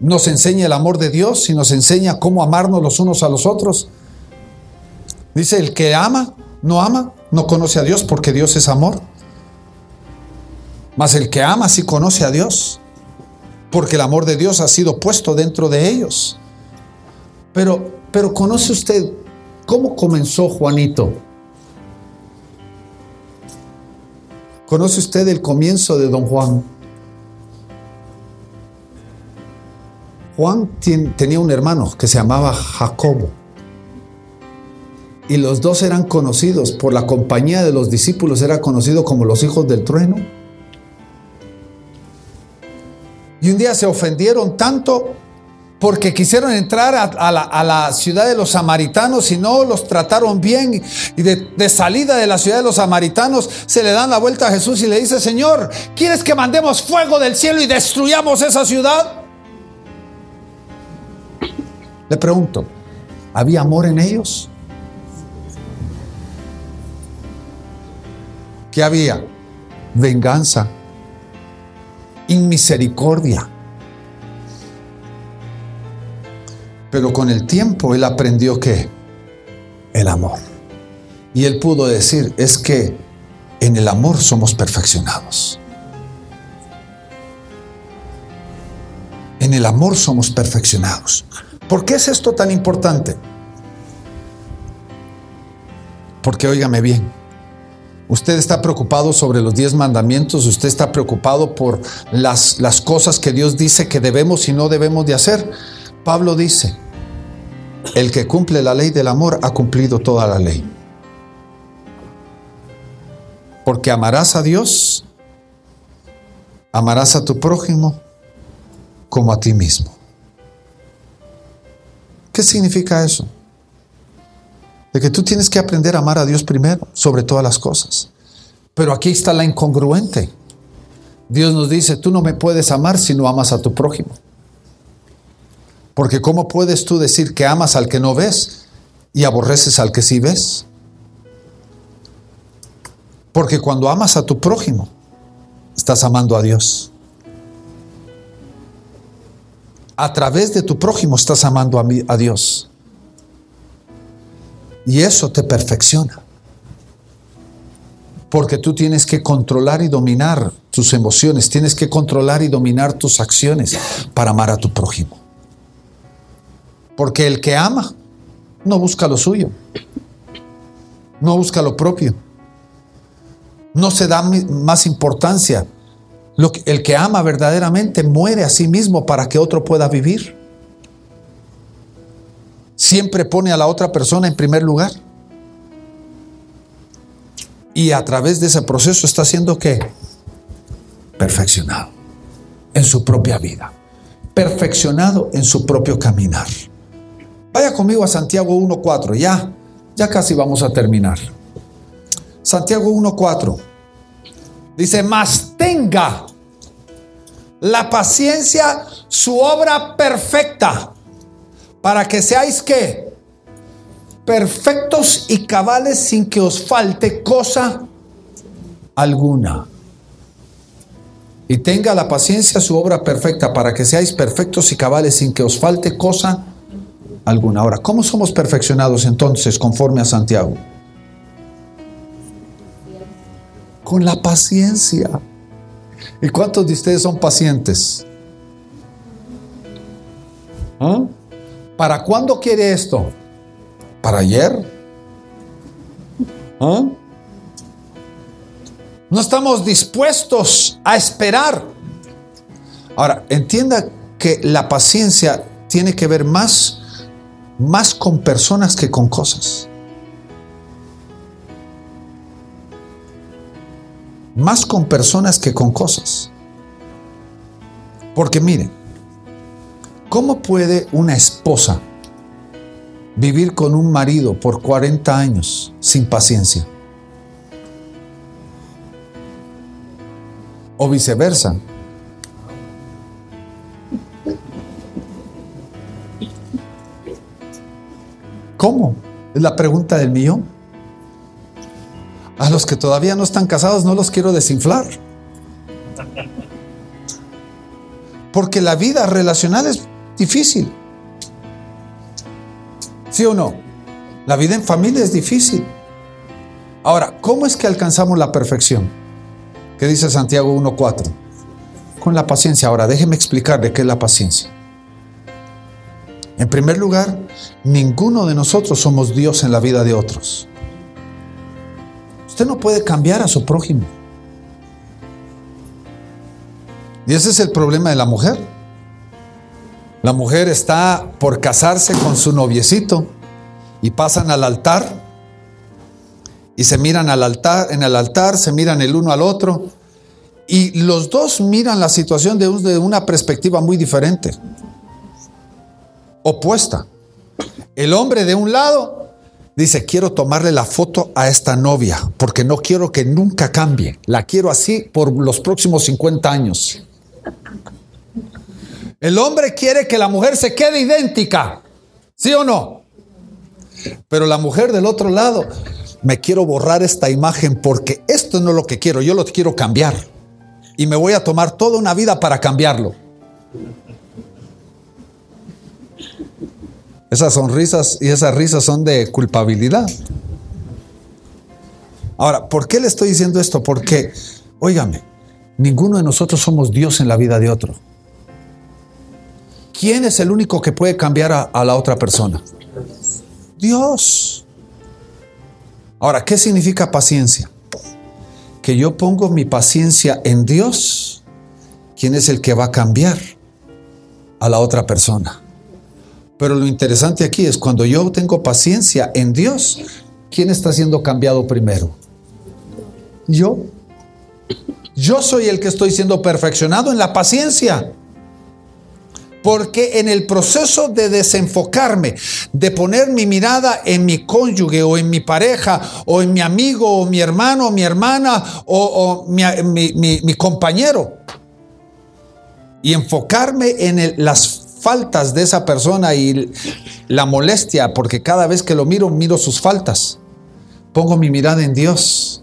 S2: Nos enseña el amor de Dios y nos enseña cómo amarnos los unos a los otros. Dice, el que ama, no ama, no conoce a Dios porque Dios es amor. Mas el que ama sí conoce a Dios, porque el amor de Dios ha sido puesto dentro de ellos. Pero, pero conoce usted ¿Cómo comenzó Juanito? ¿Conoce usted el comienzo de don Juan? Juan tenía un hermano que se llamaba Jacobo. Y los dos eran conocidos por la compañía de los discípulos, era conocido como los hijos del trueno. Y un día se ofendieron tanto porque quisieron entrar a, la, ciudad de los samaritanos y no los trataron bien. Y de, de, salida de la ciudad de los samaritanos se le dan la vuelta a Jesús y le dice, Señor, ¿quieres que mandemos fuego del cielo y destruyamos esa ciudad? Le pregunto, ¿había amor en ellos? ¿Qué había? Venganza, inmisericordia Pero con el tiempo él aprendió que el amor. Y él pudo decir, es que en el amor somos perfeccionados. En el amor somos perfeccionados. ¿Por qué es esto tan importante? Porque óigame bien, usted está preocupado sobre los diez mandamientos, usted está preocupado por las, las cosas que Dios dice que debemos y no debemos de hacer. Pablo dice, el que cumple la ley del amor ha cumplido toda la ley. Porque amarás a Dios, amarás a tu prójimo como a ti mismo. ¿Qué significa eso? De que tú tienes que aprender a amar a Dios primero, sobre todas las cosas. Pero aquí está la incongruente. Dios nos dice, tú no me puedes amar si no amas a tu prójimo. Porque ¿cómo puedes tú decir que amas al que no ves y aborreces al que sí ves? Porque cuando amas a tu prójimo, estás amando a Dios. A través de tu prójimo estás amando a, a Dios. Y eso te perfecciona. Porque tú tienes que controlar y dominar tus emociones, tienes que controlar y dominar tus acciones para amar a tu prójimo. Porque el que ama no busca lo suyo, no busca lo propio, no se da más importancia. el que ama verdaderamente muere a sí mismo para que otro pueda vivir. Siempre pone a la otra persona en primer lugar. Y a través de ese proceso está siendo que perfeccionado en su propia vida, perfeccionado en su propio caminar. Vaya conmigo a Santiago 1.4, ya, ya casi vamos a terminar. Santiago 1.4. Dice, mas tenga la paciencia su obra perfecta para que seáis que perfectos y cabales sin que os falte cosa alguna. Y tenga la paciencia su obra perfecta para que seáis perfectos y cabales sin que os falte cosa alguna. Ahora, ¿cómo somos perfeccionados entonces conforme a Santiago? Con la paciencia. ¿Y cuántos de ustedes son pacientes? ¿Ah? ¿Para cuándo quiere esto? ¿Para ayer? ¿Ah? No estamos dispuestos a esperar. Ahora, entienda que la paciencia tiene que ver más, más con personas que con cosas. Más con personas que con cosas. Porque miren, ¿cómo puede una esposa vivir con un marido por 40 años sin paciencia? o viceversa. ¿Cómo? Es la pregunta del millón. A los que todavía no están casados no los quiero desinflar. Porque la vida relacional es difícil. ¿Sí o no? La vida en familia es difícil. Ahora, ¿cómo es que alcanzamos la perfección? ¿Qué dice Santiago 1.4? Con la paciencia. Ahora, déjeme explicarle qué es la paciencia. En primer lugar, ninguno de nosotros somos Dios en la vida de otros. Usted no puede cambiar a su prójimo. Y ese es el problema de la mujer. La mujer está por casarse con su noviecito y pasan al altar y se miran al altar, en el altar, se miran el uno al otro y los dos miran la situación de, de una perspectiva muy diferente, opuesta. El hombre de un lado dice, quiero tomarle la foto a esta novia porque no quiero que nunca cambie, la quiero así por los próximos 50 años. El hombre quiere que la mujer se quede idéntica, ¿sí o no? Pero la mujer del otro lado me quiero borrar esta imagen porque esto no es lo que quiero, yo lo quiero cambiar. Y me voy a tomar toda una vida para cambiarlo. Esas sonrisas y esas risas son de culpabilidad. Ahora, ¿por qué le estoy diciendo esto? Porque, óigame, ninguno de nosotros somos Dios en la vida de otro. ¿Quién es el único que puede cambiar a, la otra persona? Dios. Ahora, ¿qué significa paciencia? Que yo pongo mi paciencia en Dios, ¿quién es el que va a cambiar a la otra persona? Pero lo interesante aquí es cuando yo tengo paciencia en Dios, ¿quién está siendo cambiado primero? Yo. Yo soy el que estoy siendo perfeccionado en la paciencia. Porque en el proceso de desenfocarme, de poner mi mirada en mi cónyuge o en mi pareja o en mi amigo o mi hermano o mi hermana o, mi, compañero, y enfocarme en las faltas de esa persona y la molestia, porque cada vez que lo miro, miro sus faltas. Pongo mi mirada en Dios.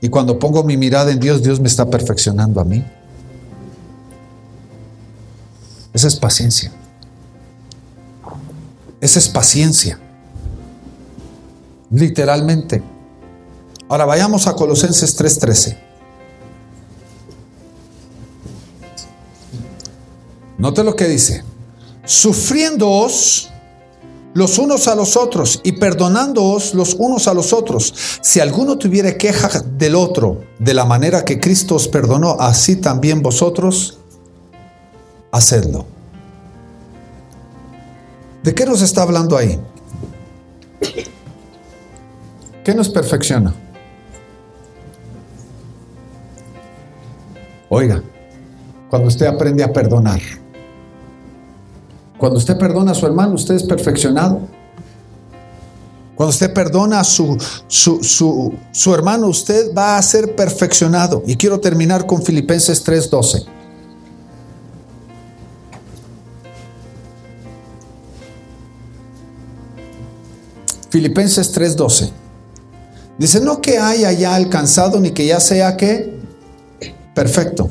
S2: Y cuando pongo mi mirada en Dios, Dios me está perfeccionando a mí. Esa es paciencia. Esa es paciencia. Literalmente. Ahora vayamos a Colosenses 3:13. Note lo que dice. Sufriéndoos los unos a los otros y perdonándoos los unos a los otros. Si alguno tuviera queja del otro, de la manera que Cristo os perdonó, así también vosotros hacedlo. ¿De qué nos está hablando ahí? ¿Qué nos perfecciona? Oiga, cuando usted aprende a perdonar, cuando usted perdona a su hermano, usted es perfeccionado. Cuando usted perdona a su, su, su, su hermano, usted va a ser perfeccionado. Y quiero terminar con Filipenses 3:12. Filipenses 3:12. Dice, no que haya ya alcanzado ni que ya sea que perfecto,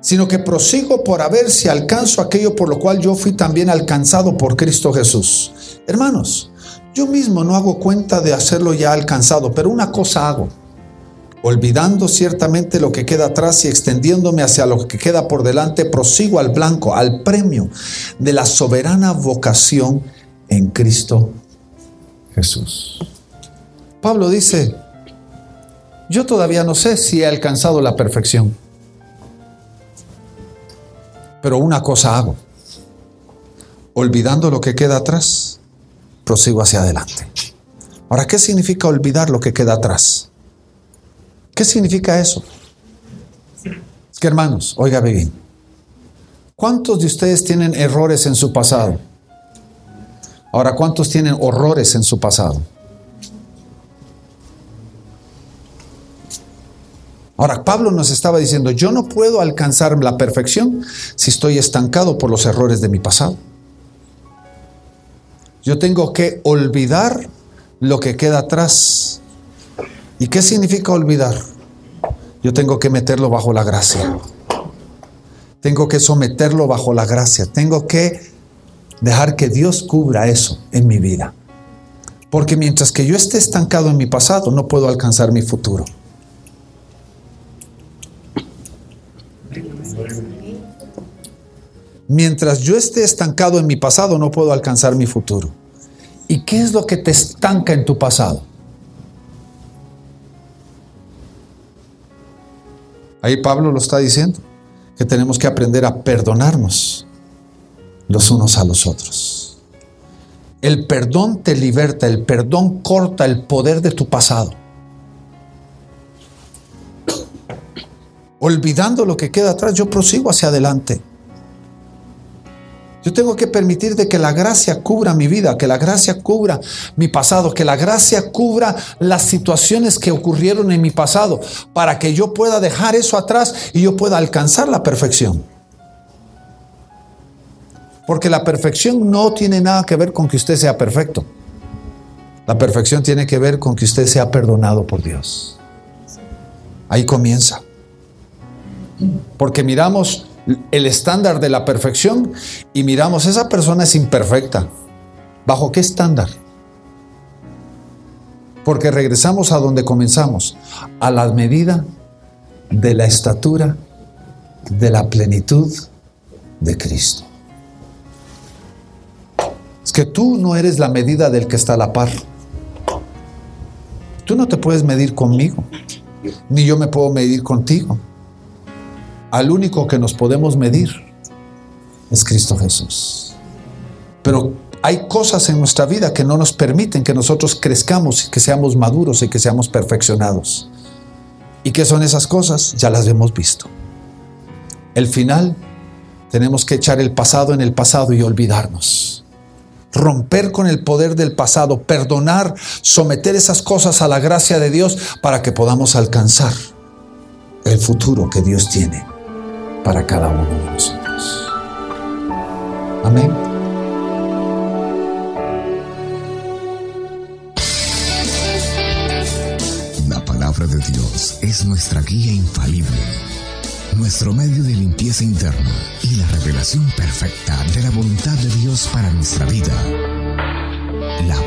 S2: sino que prosigo por a ver si alcanzo aquello por lo cual yo fui también alcanzado por Cristo Jesús. Hermanos, yo mismo no hago cuenta de hacerlo ya alcanzado, pero una cosa hago, olvidando ciertamente lo que queda atrás y extendiéndome hacia lo que queda por delante, prosigo al blanco, al premio de la soberana vocación en Cristo Jesús. Pablo dice, yo todavía no sé si he alcanzado la perfección, pero una cosa hago, olvidando lo que queda atrás, prosigo hacia adelante. Ahora, ¿qué significa olvidar lo que queda atrás? ¿Qué significa eso? Es que hermanos, oiga bien, ¿cuántos de ustedes tienen errores en su pasado? Ahora, ¿cuántos tienen horrores en su pasado? Ahora, Pablo nos estaba diciendo, yo no puedo alcanzar la perfección si estoy estancado por los errores de mi pasado. Yo tengo que olvidar lo que queda atrás. ¿Y qué significa olvidar? Yo tengo que meterlo bajo la gracia. Tengo que someterlo bajo la gracia. Tengo que dejar que Dios cubra eso en mi vida. Porque mientras que yo esté estancado en mi pasado, no puedo alcanzar mi futuro. Mientras yo esté estancado en mi pasado, no puedo alcanzar mi futuro. ¿Y qué es lo que te estanca en tu pasado? Ahí Pablo lo está diciendo, que tenemos que aprender a perdonarnos los unos a los otros. El perdón te liberta, el perdón corta el poder de tu pasado. Olvidando lo que queda atrás, yo prosigo hacia adelante. Yo tengo que permitir de que la gracia cubra mi vida, que la gracia cubra mi pasado, que la gracia cubra las situaciones que ocurrieron en mi pasado, para que yo pueda dejar eso atrás y yo pueda alcanzar la perfección. Porque la perfección no tiene nada que ver con que usted sea perfecto. La perfección tiene que ver con que usted sea perdonado por Dios. Ahí comienza. Porque miramos el estándar de la perfección y miramos, esa persona es imperfecta. ¿Bajo qué estándar? Porque regresamos a donde comenzamos, a la medida de la estatura de la plenitud de Cristo. Es que tú no eres la medida del que está a la par. Tú no te puedes medir conmigo, ni yo me puedo medir contigo al único que nos podemos medir es Cristo Jesús. Pero hay cosas en nuestra vida que no nos permiten que nosotros crezcamos y que seamos maduros y que seamos perfeccionados. ¿Y qué son esas cosas? Ya las hemos visto. El final, tenemos que echar el pasado en el pasado y olvidarnos. Romper con el poder del pasado, perdonar, someter esas cosas a la gracia de Dios para que podamos alcanzar el futuro que Dios tiene para cada uno de nosotros. Amén.
S1: La palabra de Dios es nuestra guía infalible, nuestro medio de limpieza interna y la revelación perfecta de la voluntad de Dios para nuestra vida. La